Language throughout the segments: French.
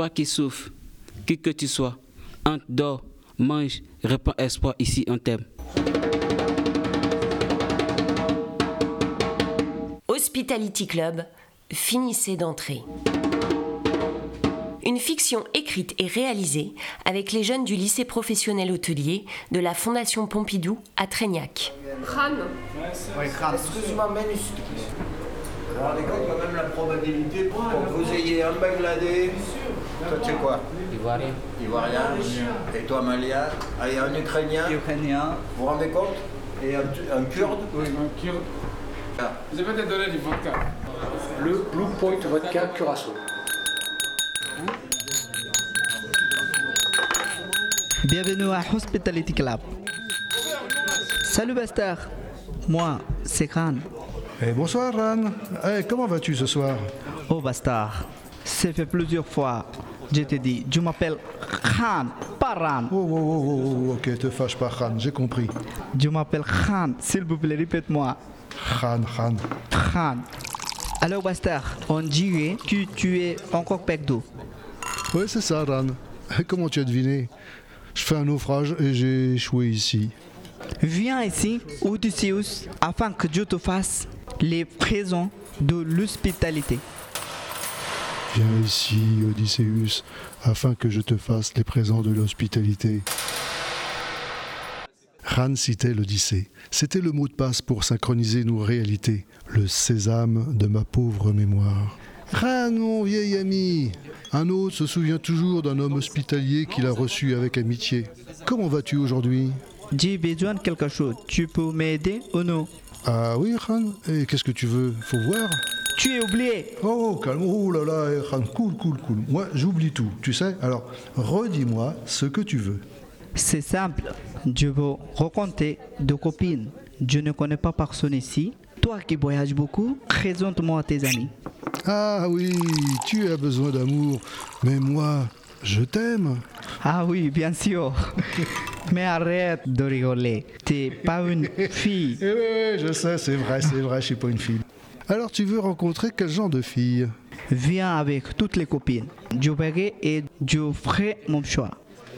Toi qui souffres, qui que tu sois, entre, dors, mange, répands espoir ici, on t'aime. Hospitality Club, finissez d'entrer. Une fiction écrite et réalisée avec les jeunes du lycée professionnel hôtelier de la Fondation Pompidou à Trégnac. Les gars, quand même la probabilité pour que vous ayez un Bangladais. Toi tu sais quoi Ivoirien. Ivoirien. Et toi malien. Ah, et un Ukrainien. Ukrainien. Vous vous rendez compte Et un, un Kurde. Oui, un kurde. Ah. Vous avez peut-être donné du vodka. Le Blue Point Vodka Curaçao. Bienvenue à Hospitality Club. Salut Buster. Moi, c'est Khan. Eh, bonsoir Ran. Eh, comment vas-tu ce soir? Oh Bastard, c'est fait plusieurs fois. Je t'ai dit, je m'appelle Khan, pas Ran. Oh, oh, oh, oh, ok, te fâche pas Ran, j'ai compris. Je m'appelle Khan, s'il vous plaît, répète-moi. Ran, Ran. Khan. Alors Bastard, on dirait que tu es encore pec d'eau. Ouais, c'est ça Ran. Comment tu as deviné? Je fais un naufrage et j'ai échoué ici. Viens ici, Odysseus, afin que Dieu te fasse les présents de l'hospitalité. Viens ici, Odysseus, afin que je te fasse les présents de l'hospitalité. Ran citait l'Odyssée. C'était le mot de passe pour synchroniser nos réalités, le sésame de ma pauvre mémoire. Ran, mon vieil ami Un autre se souvient toujours d'un homme hospitalier qu'il a reçu avec amitié. Comment vas-tu aujourd'hui? J'ai besoin de quelque chose. Tu peux m'aider ou non? Ah oui, Ran Et qu'est-ce que tu veux? Faut voir Tu es oublié. Oh, calme, oh là là, eh, Ran, cool, cool, cool. Moi, j'oublie tout, tu sais Alors, redis-moi ce que tu veux. C'est simple. Je veux rencontrer deux copines. Je ne connais pas personne ici. Toi qui voyages beaucoup, présente-moi à tes amis. Ah oui, tu as besoin d'amour, mais moi, je t'aime. Ah oui, bien sûr. Mais arrête de rigoler. T'es pas une fille. Eh oui, oui, je sais, c'est vrai, c'est vrai, je suis pas une fille. Alors, tu veux rencontrer quel genre de fille? Viens avec toutes les copines. Je verrai et je ferai mon choix.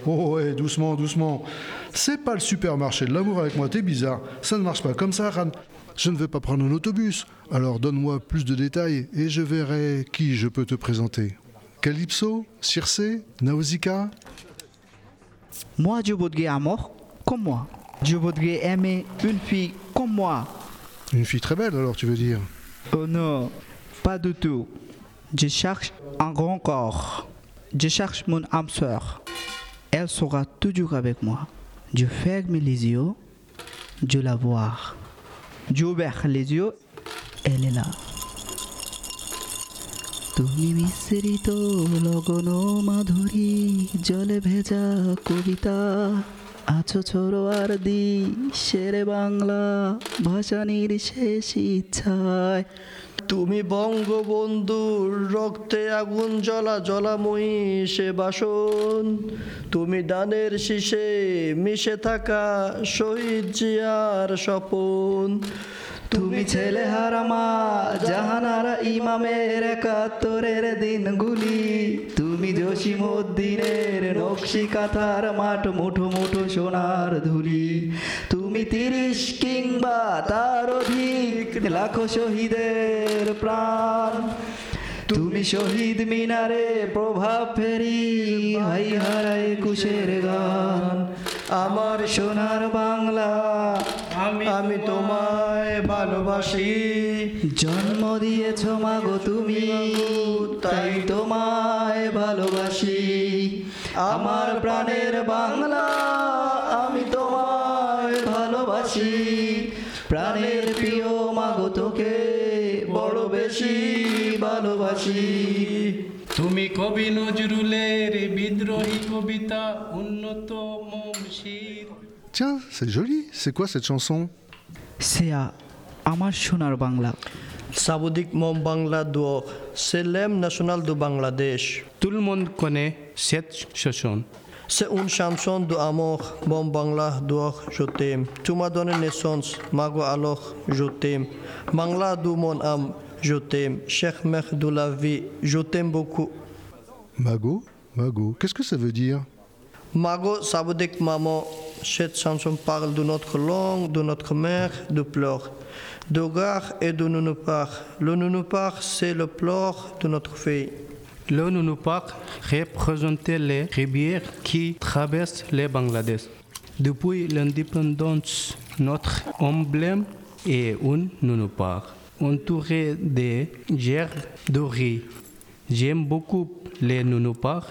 Oh ouais, doucement, doucement. C'est pas le supermarché de l'amour avec moi, t'es bizarre. Ça ne marche pas comme ça, Ran. Je ne vais pas prendre un autobus. Alors donne-moi plus de détails et je verrai qui je peux te présenter. Calypso Circé Nausicaa? Moi, je voudrais amour comme moi. Je voudrais aimer une fille comme moi. Une fille très belle, alors tu veux dire? Oh non, pas du tout. Je cherche un grand corps. Je cherche mon âme sœur. Elle sera toujours avec moi. Je ferme les yeux, je la vois. J'ouvre les yeux, elle est là. তুমি মিশ্রিত লগন মাধুরী, জলে ভেজা কবিতা। আছো ছোড়োয়ার দি শেরে বাংলা ভাষানির শেষ ইচ্ছায়। তুমি বঙ্গবন্ধুর রক্তে আগুন জ্বলা জলাময়ী সে বাসন। তুমি দানের শীষে মিশে থাকা শহীদ জিয়ার স্বপন। তুমি ছেলে হারামা জাহানারা ইমামের একাত্তরের দিনগুলি। তুমি জসিমুদ্দিনের নকশি কাথার মাঠ, মুঠো মুঠো সোনার ধুলি। তুমি তিরিশ কিংবা তার অধিক লাখো শহীদের প্রাণ। তুমি শহীদ মিনারে প্রভাব ফেরি, হাই হারাই কুশের গান। আমার সোনার বাংলা, আমি তোমায় ভালোবাসি। জন্ম দিয়েছ মাগো তুমি তাই তোমায় ভালোবাসি। আমার প্রাণের বাংলা আমি তোমায় ভালোবাসি। প্রাণের প্রিয় মাগো তোকে বড় বেশি ভালোবাসি। তুমি কবি নজরুলের বিদ্রোহী কবিতা উন্নত মমশির Tiens, c'est joli. C'est quoi cette chanson? সেয়া আমার সোনার বাংলা সাবুদিক মম বাংলা দুয় c'est l'hymne national du Bangladesh. Tout le monde connaît cette chanson. C'est une chanson d'amour, bon Bangla, d'or, je t'aime. Tu m'as donné naissance, Mago alors, je t'aime. Bangla de mon âme, je t'aime. Cheikh Mekh de la vie, je t'aime beaucoup. Mago Mago, qu'est-ce que ça veut dire Mago, ça veut dire que maman, cette chanson parle de notre langue, de notre mère, de pleurs, de gare et de nounopar. Le nounopar, c'est le pleur de notre fille. Le Nunupak représentait les rivières qui traversent le Bangladesh. Depuis l'indépendance, notre emblème est un Nunupak, entouré de gerbes de riz. J'aime beaucoup les Nunupak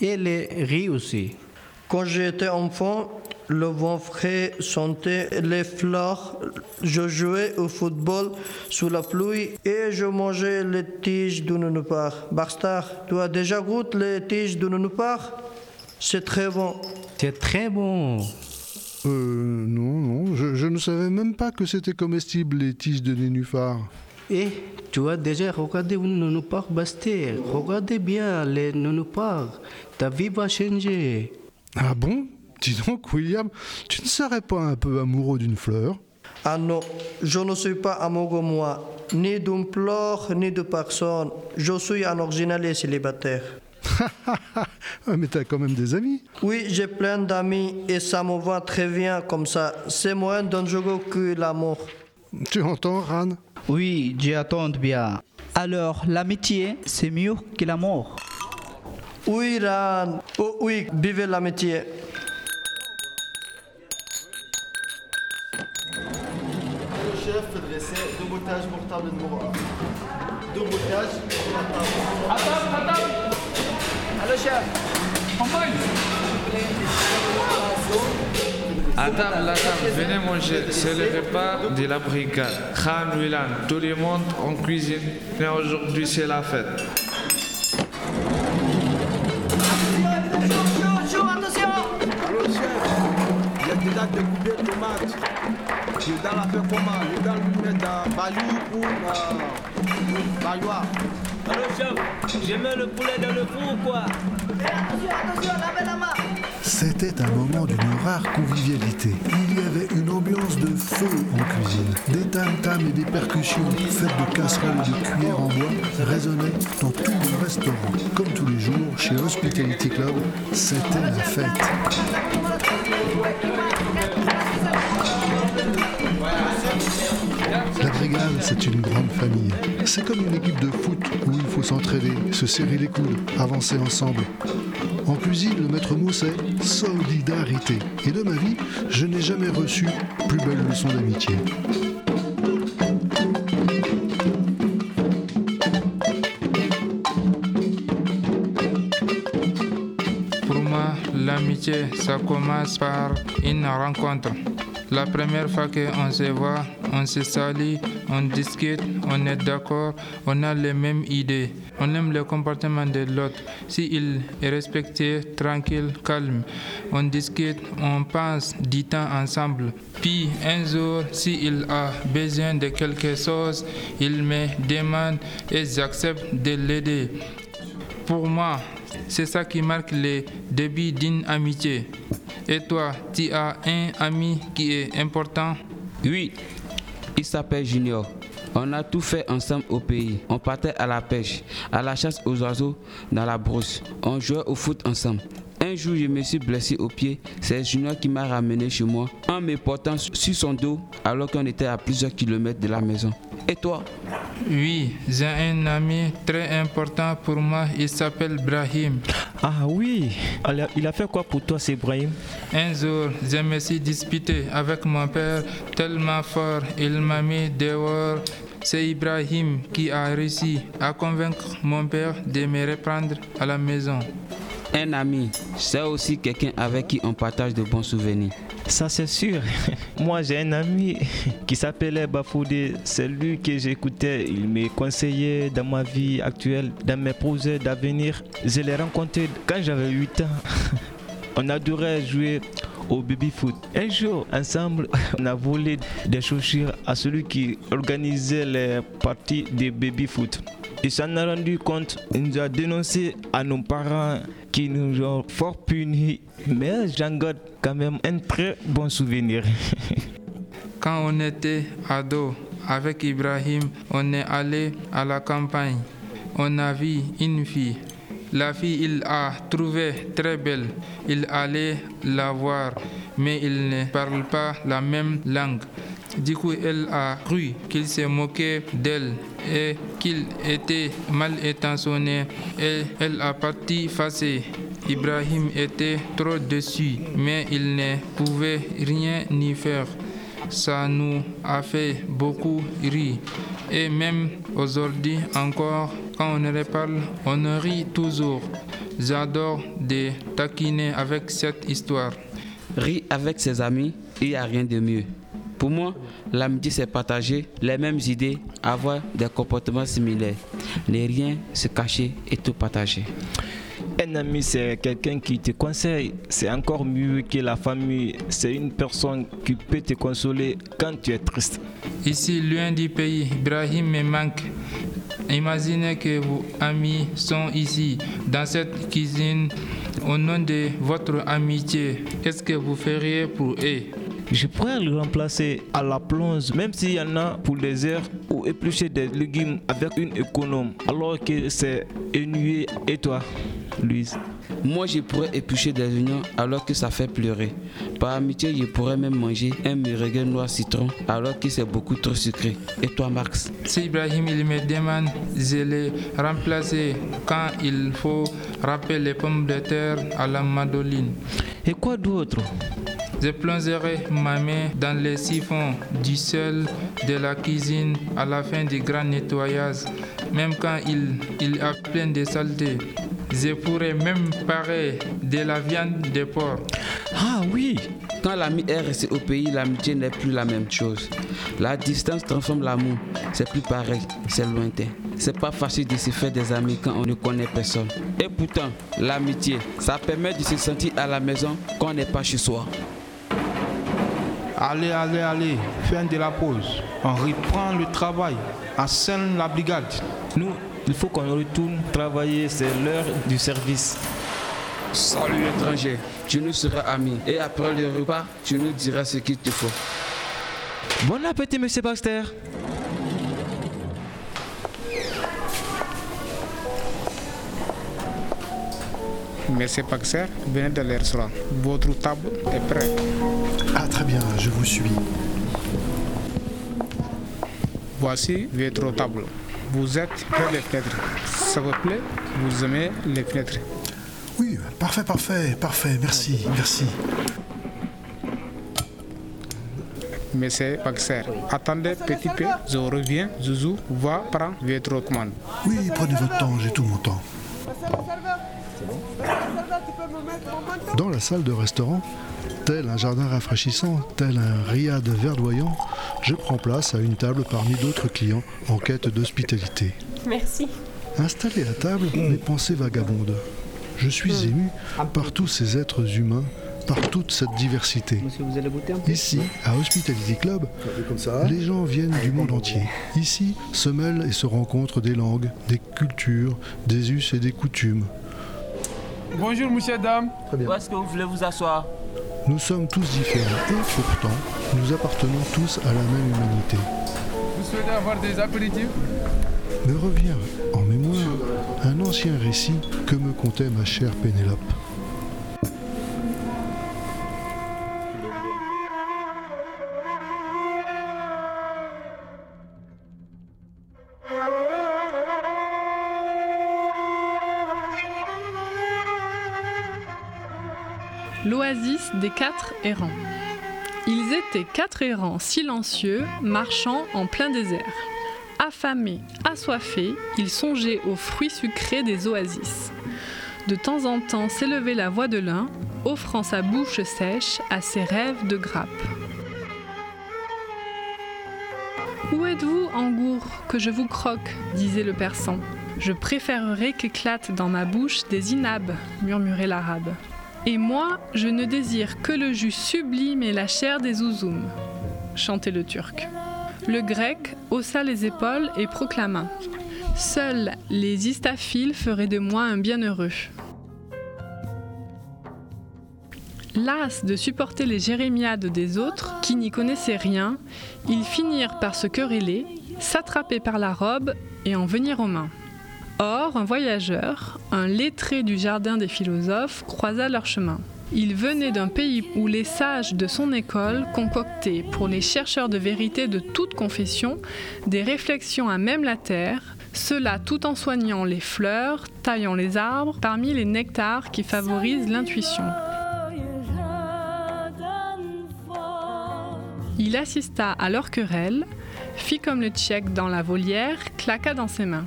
et les riz aussi. Quand j'étais enfant, le vent frais sentait les fleurs. Je jouais au football sous la pluie et je mangeais les tiges de nounopar. Barstar, tu as déjà goûté les tiges de nounopar C'est très bon. C'est très bon. Euh, non, non, je, je ne savais même pas que c'était comestible les tiges de nénuphar. Et tu as déjà regardé un Nunupak Basté. Regardez bien les Nunupak. Ta vie va changer. Ah bon? Dis donc, William, tu ne serais pas un peu amoureux d'une fleur? Ah non, je ne suis pas amoureux moi, ni d'une fleur, ni de personne. Je suis un original et célibataire. Ah, Mais t'as quand même des amis. Oui, j'ai plein d'amis et ça me va très bien comme ça. C'est moins dangereux que l'amour. Tu entends, Ran? Oui, j'attends bien. Alors, l'amitié, c'est mieux que l'amour? Oui, Ran. Oh oui, vivez l'amitié. Le chef dressait deux boutages pour table numéro 1. Deux boutages pour la table. À table, la table, venez manger. C'est le repas de la brigade. Khan, Wilan, tout le monde en cuisine. Mais aujourd'hui, c'est la fête. Allô, chef, il y a déjà découpé le match. Tu es dans l'affaire comment Il est dans le mettre dans Bayou ou dans Bayoua Allô chef, je mets le poulet dans le four ou quoi C'était un moment d'une rare convivialité. Il y avait une ambiance de feu en cuisine. Des tam-tams et des percussions faites de casseroles et de cuillères en bois résonnaient dans tout le restaurant. Comme tous les jours, chez Hospitality Club, c'était la fête. C'est une grande famille. C'est comme une équipe de foot où il faut s'entraider, se serrer les coudes, avancer ensemble. En cuisine, le maître mot c'est solidarité. Et de ma vie, je n'ai jamais reçu plus belle leçon d'amitié. Pour moi, l'amitié, commence par une rencontre. La première fois qu'on se voit, on se salue, on discute, on est d'accord, on a les mêmes idées. On aime le comportement de l'autre. S'il est respecté, tranquille, calme, on discute, on passe du temps ensemble. Puis un jour, s'il a besoin de quelque chose, il me demande et j'accepte de l'aider. Pour moi, c'est ça qui marque le début d'une amitié. Et toi, tu as un ami qui est important? Oui, il s'appelle Junior. On a tout fait ensemble au pays. On partait à la pêche, à la chasse aux oiseaux dans la brousse. On jouait au foot ensemble. Un jour, je me suis blessé au pied. C'est Junior qui m'a ramené chez moi en me portant sur son dos alors qu'on était à plusieurs kilomètres de la maison. Et toi? Oui, j'ai un ami très important pour moi. Il s'appelle Brahim. Ah oui, Alors, il a fait quoi pour toi, c'est Ibrahim Un jour, je me suis disputé avec mon père tellement fort. Il m'a mis dehors. C'est Ibrahim qui a réussi à convaincre mon père de me reprendre à la maison. Un ami, c'est aussi quelqu'un avec qui on partage de bons souvenirs. Ça c'est sûr. Moi j'ai un ami qui s'appelait Bafoudé. C'est lui que j'écoutais. Il me conseillait dans ma vie actuelle, dans mes projets d'avenir. Je l'ai rencontré quand j'avais 8 ans. On adorait jouer au baby foot. Un jour, ensemble, on a volé des chaussures à celui qui organisait les parties de baby foot. Il s'en a rendu compte, il nous a dénoncé à nos parents qui nous ont fort punis. Mais j'en garde quand même un très bon souvenir. Quand on était ado avec Ibrahim, on est allé à la campagne. On a vu une fille. la fille, il a trouvé très belle. Il allait la voir, mais il ne parle pas la même langue. Du coup, elle a cru qu'il se moquait d'elle et qu'il était mal intentionné et elle a parti fâchée. Ibrahim était trop déçu, mais il ne pouvait rien y faire. Ça nous a fait beaucoup rire. Et même aujourd'hui encore, quand on reparle, on rit toujours. J'adore de taquiner avec cette histoire. Rire avec ses amis, il n'y a rien de mieux. Pour moi, l'amitié, c'est partager les mêmes idées, avoir des comportements similaires, ne rien se cacher et tout partager. Un ami, c'est quelqu'un qui te conseille. C'est encore mieux que la famille. C'est une personne qui peut te consoler quand tu es triste. Ici, loin du pays, Ibrahim me manque. Imaginez que vos amis sont ici, dans cette cuisine, au nom de votre amitié. Qu'est-ce que vous feriez pour eux? Je pourrais le remplacer à la plonge, même s'il y en a pour des heures, ou éplucher des légumes avec une économe, alors que c'est ennuyé. Et toi, Louise? Moi, je pourrais éplucher des oignons alors que ça fait pleurer. Par amitié, je pourrais même manger un meringue noir citron alors que c'est beaucoup trop sucré. Et toi, Max? Si Ibrahim il me demande, je les remplacer quand il faut râper les pommes de terre à la madoline. Et quoi d'autre? Je plongerai ma main dans les siphons du sel de la cuisine à la fin du grand nettoyage, même quand il, il a plein de saleté. Je pourrais même parer de la viande de porc. Ah oui Quand l'ami est resté au pays, l'amitié n'est plus la même chose. La distance transforme l'amour. C'est plus pareil, c'est lointain. C'est pas facile de se faire des amis quand on ne connaît personne. Et pourtant, l'amitié, ça permet de se sentir à la maison quand on n'est pas chez soi. Allez, allez, allez, fin de la pause. On reprend le travail. scène la brigade. Nous, il faut qu'on retourne travailler, c'est l'heure du service. Salut étranger, tu nous seras amis. Et après le repas, tu nous diras ce qu'il te faut. Bon appétit, monsieur Baxter. Monsieur Baxter, venez de restaurant. Votre table est prête. Ah, très bien, je vous suis. Voici votre table. Vous êtes près des fenêtres. Ça vous plaît Vous aimez les fenêtres Oui, parfait, parfait, parfait. Merci, merci. Monsieur Baxter, attendez petit peu, je reviens. Zouzou va prendre votre commande. Oui, prenez votre temps, j'ai tout mon temps. Dans la salle de restaurant, tel un jardin rafraîchissant, tel un riad verdoyant, je prends place à une table parmi d'autres clients en quête d'hospitalité. Merci. Installé à table, mes pensées vagabondent. Je suis ému par tous ces êtres humains, par toute cette diversité. Ici, à Hospitality Club, les gens viennent du monde entier. Ici se mêlent et se rencontrent des langues, des cultures, des us et des coutumes. Bonjour, monsieur, dame. Où est-ce que vous voulez vous asseoir? Nous sommes tous différents et pourtant, nous appartenons tous à la même humanité. Vous souhaitez avoir des apéritifs Me revient en mémoire un ancien récit que me contait ma chère Pénélope. Des quatre errants. Ils étaient quatre errants silencieux, marchant en plein désert. Affamés, assoiffés, ils songeaient aux fruits sucrés des oasis. De temps en temps s'élevait la voix de l'un, offrant sa bouche sèche à ses rêves de grappe. Où êtes-vous, Angour, que je vous croque? disait le persan. Je préférerais qu'éclatent dans ma bouche des inabes, murmurait l'arabe. Et moi, je ne désire que le jus sublime et la chair des zouzoums, chantait le turc. Le grec haussa les épaules et proclama Seuls les istaphiles feraient de moi un bienheureux. Las de supporter les jérémiades des autres, qui n'y connaissaient rien, ils finirent par se quereller, s'attraper par la robe et en venir aux mains. Or, un voyageur, un lettré du jardin des philosophes, croisa leur chemin. Il venait d'un pays où les sages de son école concoctaient pour les chercheurs de vérité de toute confession des réflexions à même la terre, cela tout en soignant les fleurs, taillant les arbres parmi les nectars qui favorisent l'intuition. Il assista à leur querelle, fit comme le tchèque dans la volière, claqua dans ses mains.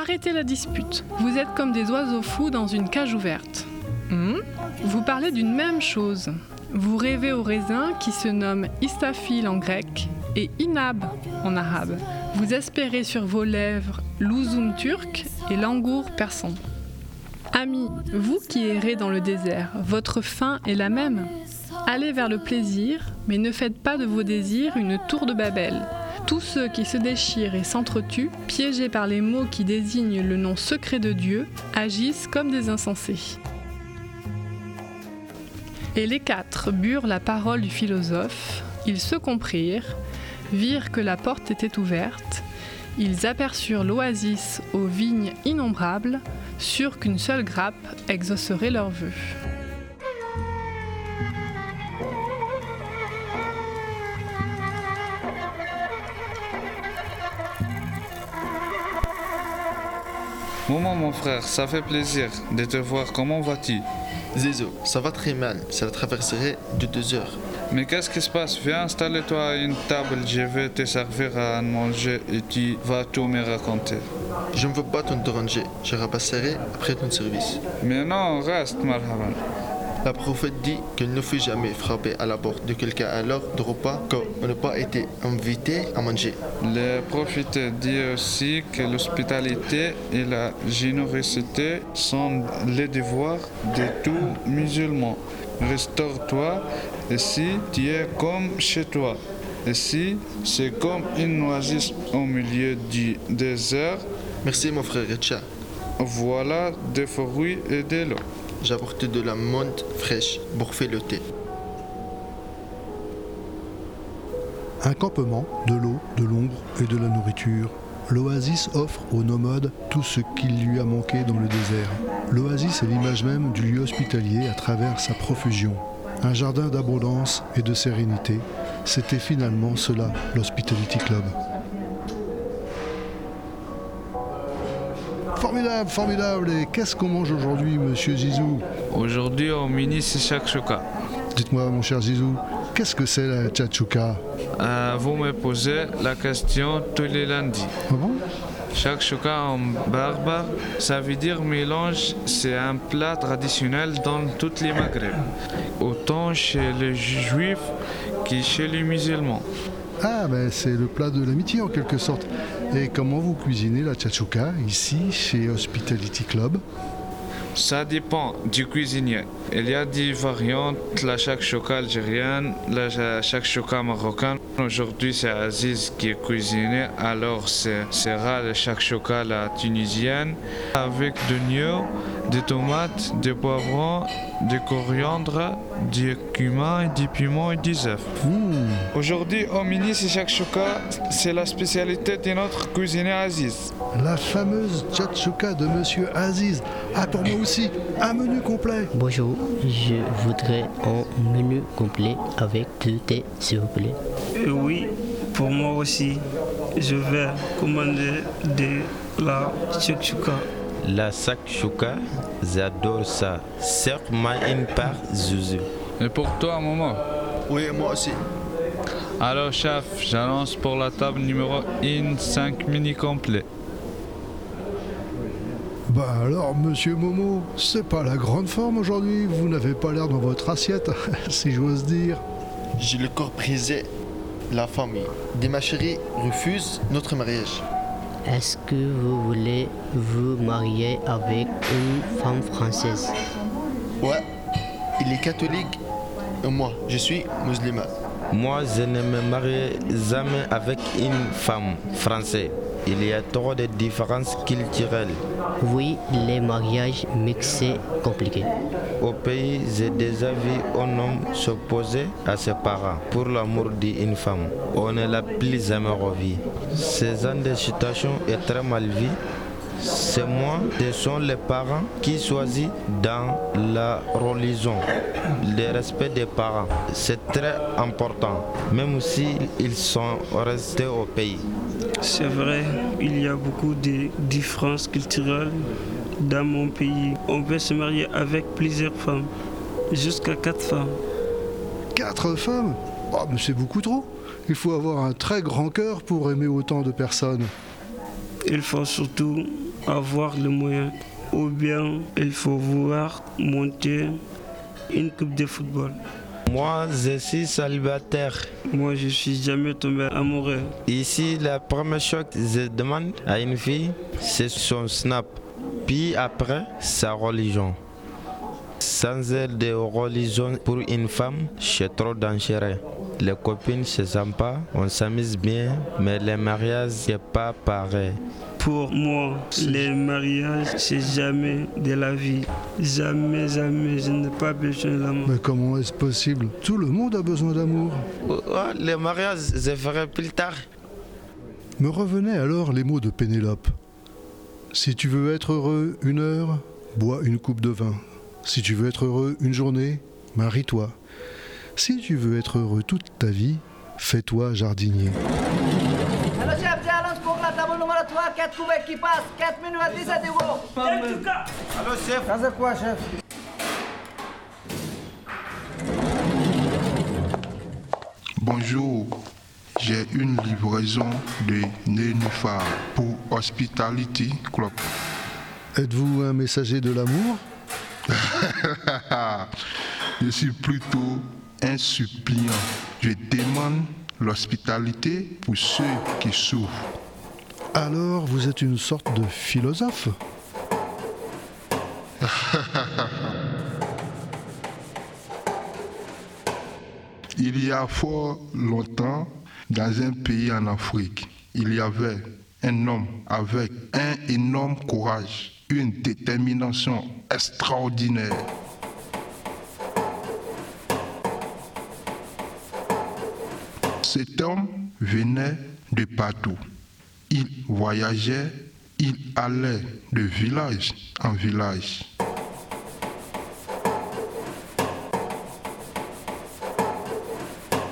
Arrêtez la dispute. Vous êtes comme des oiseaux fous dans une cage ouverte. Hmm? Vous parlez d'une même chose. Vous rêvez au raisin qui se nomme istafil en grec et inab en arabe. Vous espérez sur vos lèvres l'ouzoum turc et l'angour persan. Amis, vous qui errez dans le désert, votre fin est la même. Allez vers le plaisir, mais ne faites pas de vos désirs une tour de Babel. Tous ceux qui se déchirent et s'entretuent, piégés par les mots qui désignent le nom secret de Dieu, agissent comme des insensés. Et les quatre burent la parole du philosophe, ils se comprirent, virent que la porte était ouverte, ils aperçurent l'oasis aux vignes innombrables, sûrs qu'une seule grappe exaucerait leurs vœux. Maman, mon frère, ça fait plaisir de te voir. Comment vas-tu? Zézo, ça va très mal. Ça traverserait de deux heures. Mais qu'est-ce qui se passe? Viens, installe-toi à une table. Je vais te servir à manger et tu vas tout me raconter. Je ne veux pas te déranger. Je repasserai après ton service. Mais non, reste, marhaban. La prophète dit qu'il ne faut jamais frapper à la porte de quelqu'un à l'heure de repas qu'on n'a pas été invité à manger. Le prophète dit aussi que l'hospitalité et la générosité sont les devoirs de tout musulman. Restaure-toi ici, tu es comme chez toi. Ici, c'est comme une oasis au milieu du désert. Merci mon frère Richa. Voilà des fruits et de l'eau. J'ai apporté de la menthe fraîche pour faire le thé. Un campement, de l'eau, de l'ombre et de la nourriture. L'oasis offre aux nomades tout ce qu'il lui a manqué dans le désert. L'oasis est l'image même du lieu hospitalier à travers sa profusion. Un jardin d'abondance et de sérénité. C'était finalement cela, l'Hospitality Club. Formidable, formidable. Et qu'est-ce qu'on mange aujourd'hui, monsieur Zizou Aujourd'hui, au mini, c'est shakshuka. Dites-moi, mon cher Zizou, qu'est-ce que c'est la tchatchouka Euh, vous me posez la question tous les lundis. Ah bon? Shakshuka en barbare, ça veut dire mélange, c'est un plat traditionnel dans toutes les Maghreb. Autant chez les juifs que chez les musulmans. Ah, ben c'est le plat de l'amitié en quelque sorte. Et comment vous cuisinez la tchatchouka ici, chez Hospitality Club Ça dépend du cuisinier. Il y a des variantes, la shakshuka algérienne, la shakshuka marocaine. Aujourd'hui, c'est Aziz qui est cuisiné, alors ce sera la shakshuka la tunisienne avec de l'oignon, des tomates, des poivrons, du coriandre, du cumin, du piment et des œufs. Aujourd'hui, au mini, c'est shakshuka, c'est la spécialité de notre cuisinier Aziz. La fameuse tchatchouka de monsieur Aziz. Ah, pour moi aussi, un menu complet. Bonjour, je voudrais un menu complet avec deux thés, s'il vous plaît. Euh, Oui, pour moi aussi. Je vais commander de la shakshuka. La shakshuka, j'adore ça. Serre-moi une part, Zuzu. Et pour toi, maman Oui, moi aussi. Alors, chef, j'annonce pour la table numéro 1 5 mini complets. Bah alors, monsieur Momo, c'est pas la grande forme aujourd'hui. Vous n'avez pas l'air dans votre assiette, si j'ose dire. J'ai le corps brisé. La famille de ma chérie refuse notre mariage. Est-ce que vous voulez vous marier avec une femme française? Ouais, il est catholique et moi, je suis musulman. Moi, je ne me marie jamais avec une femme française. Il y a trop de différences culturelles. Oui, les mariages mixés compliqués. Au pays, j'ai déjà vu un homme s'opposer à ses parents pour l'amour d'une femme. On ne l'a plus jamais revu. Ce genre de situation est très mal vu. C'est moi, ce sont les parents qui choisissent dans la religion le respect des parents. C'est très important, même s'ils sont restés au pays. C'est vrai, il y a beaucoup de différences culturelles dans mon pays. On peut se marier avec plusieurs femmes, jusqu'à quatre femmes. Quatre femmes? Oh, mais c'est beaucoup trop. Il faut avoir un très grand cœur pour aimer autant de personnes. Il faut surtout avoir le moyen. Ou bien il faut vouloir monter une coupe de football. Moi, je suis célibataire. Moi, je suis jamais tombé amoureux. Ici, la première chose que je demande à une fille, c'est son snap. Puis après, sa religion. Sans elle de religion pour une femme, c'est trop dangereux. Les copines, c'est sympa, on s'amuse bien, mais les mariages, c'est pas pareil. Pour moi, les mariages, c'est jamais de la vie. Jamais, jamais, je n'ai pas besoin d'amour. Mais comment est-ce possible? Tout le monde a besoin d'amour. Les mariages, je ferai plus tard. Me revenaient alors les mots de Pénélope. Si tu veux être heureux une heure, bois une coupe de vin. Si tu veux être heureux une journée, marie-toi. Si tu veux être heureux toute ta vie, fais-toi jardinier. Alors chef, j'allonge pour la table numéro 3, 4 couverts qui passent, 4 minutes à 17 euros. Allô chef Ça c'est quoi chef Bonjour, j'ai une livraison de nénuphar pour Hospitality Club. Êtes-vous un messager de l'amour? Je suis plutôt un suppliant. Je demande l'hospitalité pour ceux qui souffrent. Alors vous êtes une sorte de philosophe Il y a fort longtemps, dans un pays en Afrique, il y avait un homme avec un énorme courage, une détermination extraordinaire. Cet homme venait de partout. Il voyageait, il allait de village en village.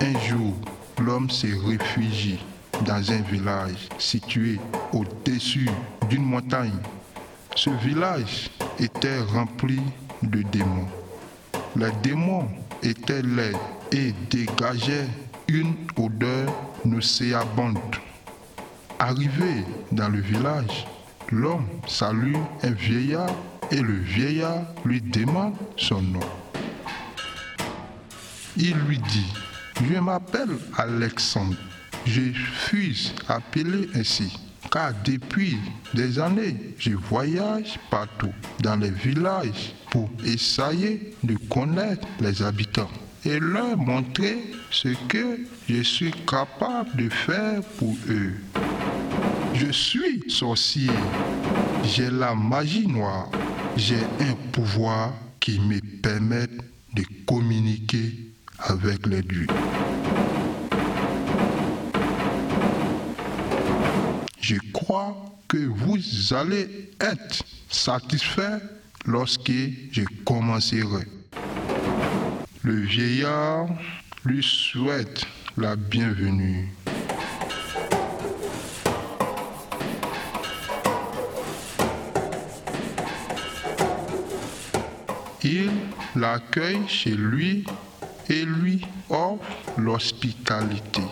Un jour, l'homme se réfugie dans un village situé au-dessus d'une montagne. Ce village était rempli de démons. Les démons étaient laids et dégageaient une odeur nauséabonde. Arrivé dans le village, l'homme salue un vieillard et le vieillard lui demande son nom. Il lui dit, je m'appelle Alexandre. Je suis appelé ainsi car depuis des années, je voyage partout dans les villages pour essayer de connaître les habitants et leur montrer ce que je suis capable de faire pour eux. Je suis sorcier. J'ai la magie noire. J'ai un pouvoir qui me permet de communiquer avec les dieux. Je crois que vous allez être satisfait lorsque je commencerai. Le vieillard lui souhaite la bienvenue. L'accueille chez lui et lui offre l'hospitalité.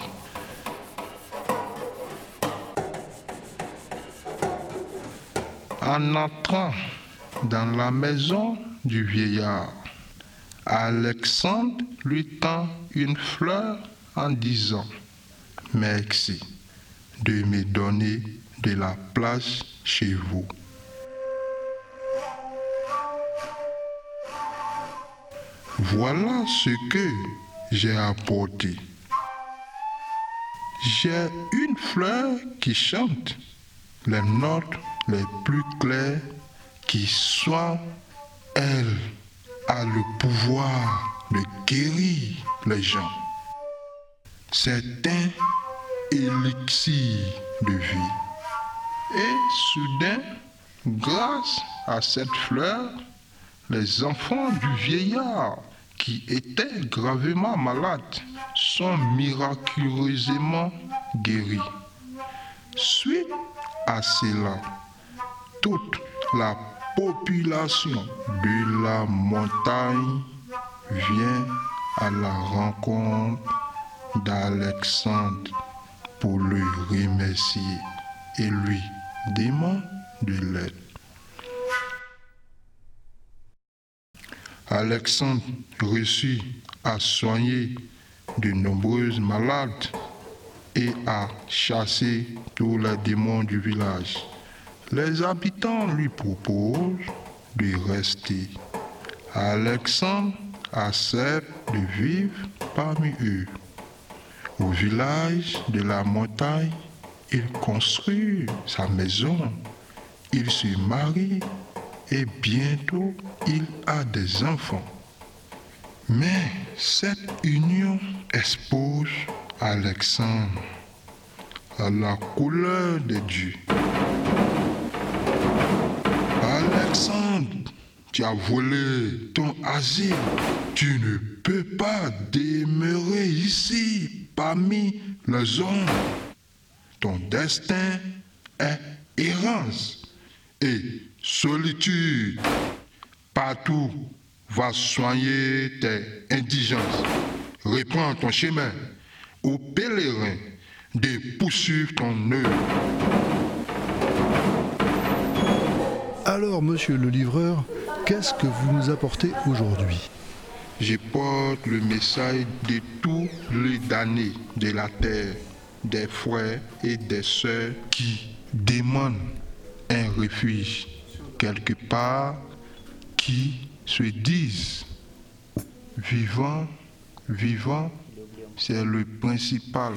En entrant dans la maison du vieillard, Alexandre lui tend une fleur en disant Merci de me donner de la place chez vous. Voilà ce que j'ai apporté. J'ai une fleur qui chante les notes les plus claires qui soit elle a le pouvoir de guérir les gens. C'est un élixir de vie. Et soudain, grâce à cette fleur, les enfants du vieillard qui étaient gravement malades sont miraculeusement guéris. Suite à cela, toute la population de la montagne vient à la rencontre d'Alexandre pour le remercier et lui demande de l'aide. Alexandre réussit à soigner de nombreuses malades et à chasser tous les démons du village. Les habitants lui proposent de rester. Alexandre accepte de vivre parmi eux. Au village de la montagne, il construit sa maison, il se marie et bientôt il a des enfants. Mais cette union expose Alexandre à la couleur de Dieu. Alexandre, tu as volé ton asile. Tu ne peux pas demeurer ici parmi les hommes. Ton destin est errance et solitude. Partout va soigner tes indigences. Reprends ton chemin aux pèlerins de poursuivre ton œuvre. Alors, monsieur le livreur, qu'est-ce que vous nous apportez aujourd'hui? Je porte le message de tous les damnés de la terre, des frères et des sœurs qui demandent un refuge quelque part, qui se disent vivants, vivants, c'est le principal.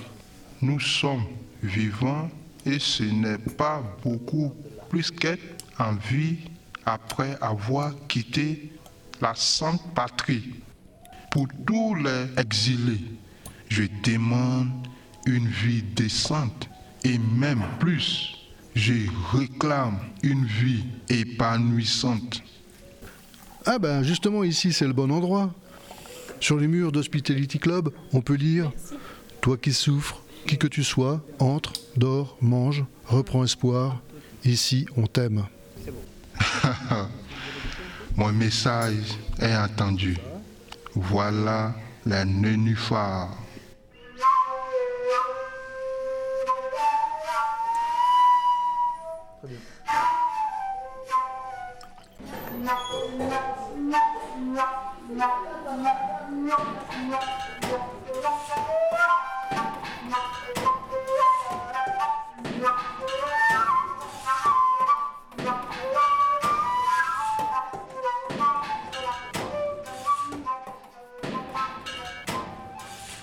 Nous sommes vivants et ce n'est pas beaucoup plus qu'être en vie après avoir quitté la sainte patrie. Pour tous les exilés, je demande une vie décente et même plus. Je réclame une vie épanouissante. Ah ben justement ici c'est le bon endroit. Sur les murs d'Hospitality Club, on peut lire Toi qui souffres, qui que tu sois, entre, dors, mange, reprends espoir. Ici on t'aime. Mon message est entendu. Voilà les nénuphars.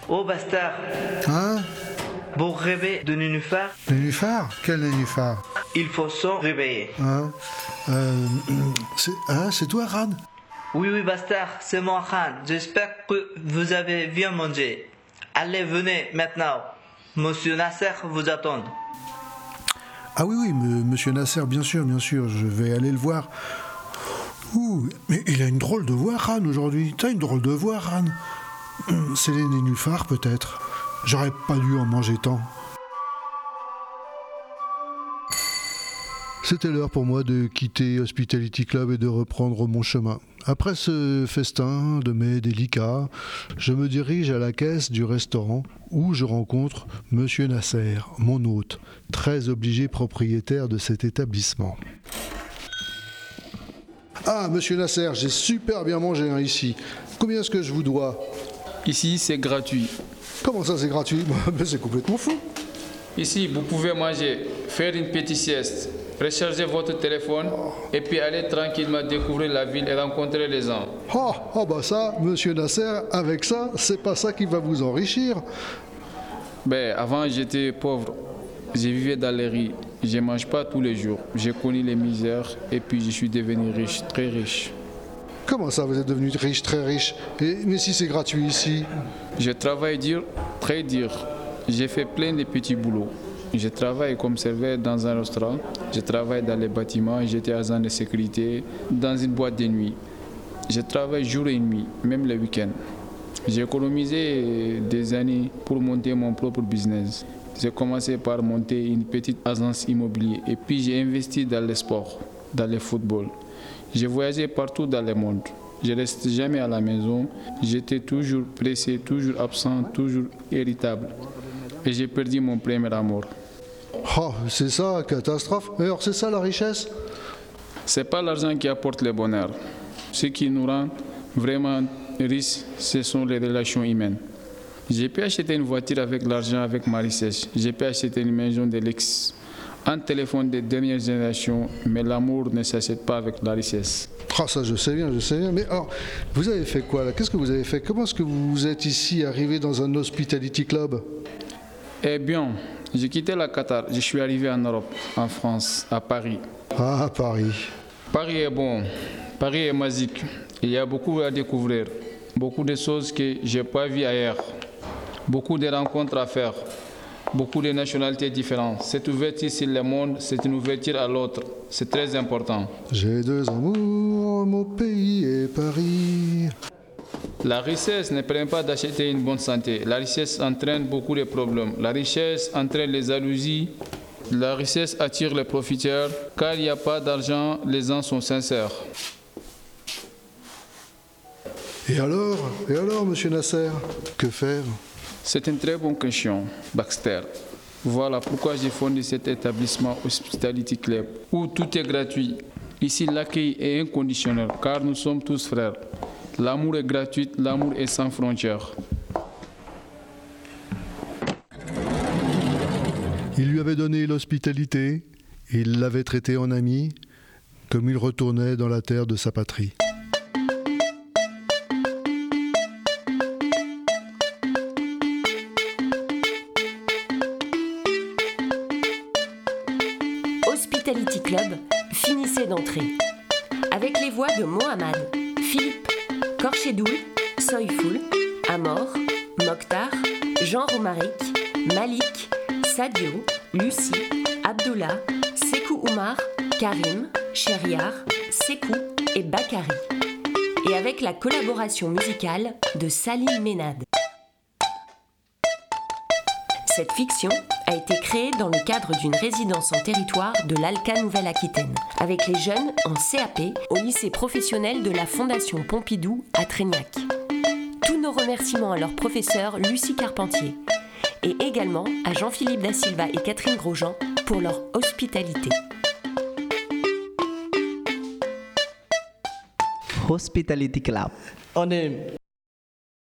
Oh bastard. Hein Vous rêvez de nénuphar. Nénuphar Quel nénuphar Il faut s'en réveiller. Hein Euh, c'est hein, c'est toi, Ran Oui, oui, bastard, c'est moi, Han. J'espère que vous avez bien mangé. Allez, venez maintenant. Monsieur Nasser vous attend. Ah oui, oui, monsieur Nasser, bien sûr, bien sûr, je vais aller le voir. Ouh, mais il a une drôle de voix, Ran, aujourd'hui. T'as une drôle de voix, Ran. Hum, C'est les nénuphars, peut-être. J'aurais pas dû en manger tant. C'était l'heure pour moi de quitter Hospitality Club et de reprendre mon chemin. Après ce festin de mets délicats, je me dirige à la caisse du restaurant où je rencontre Monsieur Nasser, mon hôte, très obligé propriétaire de cet établissement. Ah, Monsieur Nasser, j'ai super bien mangé hein, ici. Combien est-ce que je vous dois? Ici, c'est gratuit. Comment ça, c'est gratuit? Mais C'est complètement fou. Ici, vous pouvez manger, faire une petite sieste, recharger votre téléphone et puis aller tranquillement découvrir la ville et rencontrer les gens. Oh, oh bah ça, Monsieur Nasser, avec ça, c'est pas ça qui va vous enrichir. Ben, avant, j'étais pauvre. Je vivais dans les rues. Je ne mange pas tous les jours. J'ai connu les misères et puis je suis devenu riche, très riche. Comment ça, vous êtes devenu riche, très riche? Et, Mais si c'est gratuit ici? Je travaille dur, très dur. J'ai fait plein de petits boulots. Je travaille comme serveur dans un restaurant, je travaille dans les bâtiments, j'étais agent de sécurité dans une boîte de nuit. Je travaille jour et nuit, même le week-end. J'ai économisé des années pour monter mon propre business. J'ai commencé par monter une petite agence immobilière et puis j'ai investi dans le sport, dans le football. J'ai voyagé partout dans le monde. Je ne restais jamais à la maison. J'étais toujours pressé, toujours absent, toujours irritable. Et j'ai perdu mon premier amour. Oh, c'est ça, catastrophe. Alors, c'est ça la richesse? C'est pas l'argent qui apporte le bonheur. Ce qui nous rend vraiment riches, ce sont les relations humaines. J'ai pu acheter une voiture avec l'argent, avec ma richesse. J'ai pu acheter une maison de luxe, un téléphone de dernière génération, mais l'amour ne s'achète pas avec la richesse. Ah, ça, je sais bien, je sais bien. Mais alors, vous avez fait quoi là? Qu'est-ce que vous avez fait? Comment est-ce que vous êtes ici, arrivé dans un hospitality club? Eh bien, j'ai quitté la Qatar. Je suis arrivé en Europe, en France, à Paris. Ah, Paris. Paris est bon. Paris est magique. Il y a beaucoup à découvrir. Beaucoup de choses que je n'ai pas vues ailleurs. Beaucoup de rencontres à faire. Beaucoup de nationalités différentes. Cette ouverture sur le monde, c'est une ouverture à l'autre. C'est très important. J'ai deux amours, mon pays et Paris. La richesse ne permet pas d'acheter une bonne santé. La richesse entraîne beaucoup de problèmes. La richesse entraîne les jalousies. La richesse attire les profiteurs. Car il n'y a pas d'argent, les gens sont sincères. Et alors Et alors, monsieur Nasser Que faire? C'est une très bonne question, Baxter. Voilà pourquoi j'ai fondé cet établissement Hospitality Club, où tout est gratuit. Ici, l'accueil est inconditionnel, car nous sommes tous frères. L'amour est gratuit, l'amour est sans frontières. Il lui avait donné l'hospitalité, il l'avait traité en ami, comme il retournait dans la terre de sa patrie. Hospitality Club, finissez d'entrer. Avec les voix de Mohamed, Korchedoul, Soyful, Amor, Mokhtar, Jean Romaric, Malik, Sadio, Lucie, Abdullah, Sekou Oumar, Karim, Chériar, Sekou et Bakari. Et avec la collaboration musicale de Salim Ménade. Cette fiction a été créée dans le cadre d'une résidence en territoire de l'Alca Nouvelle-Aquitaine, avec les jeunes en CAP au lycée professionnel de la Fondation Pompidou à Trégnac. Tous nos remerciements à leur professeur Lucie Carpentier et également à Jean-Philippe Da Silva et Catherine Grosjean pour leur hospitalité. Hospitality Club. On est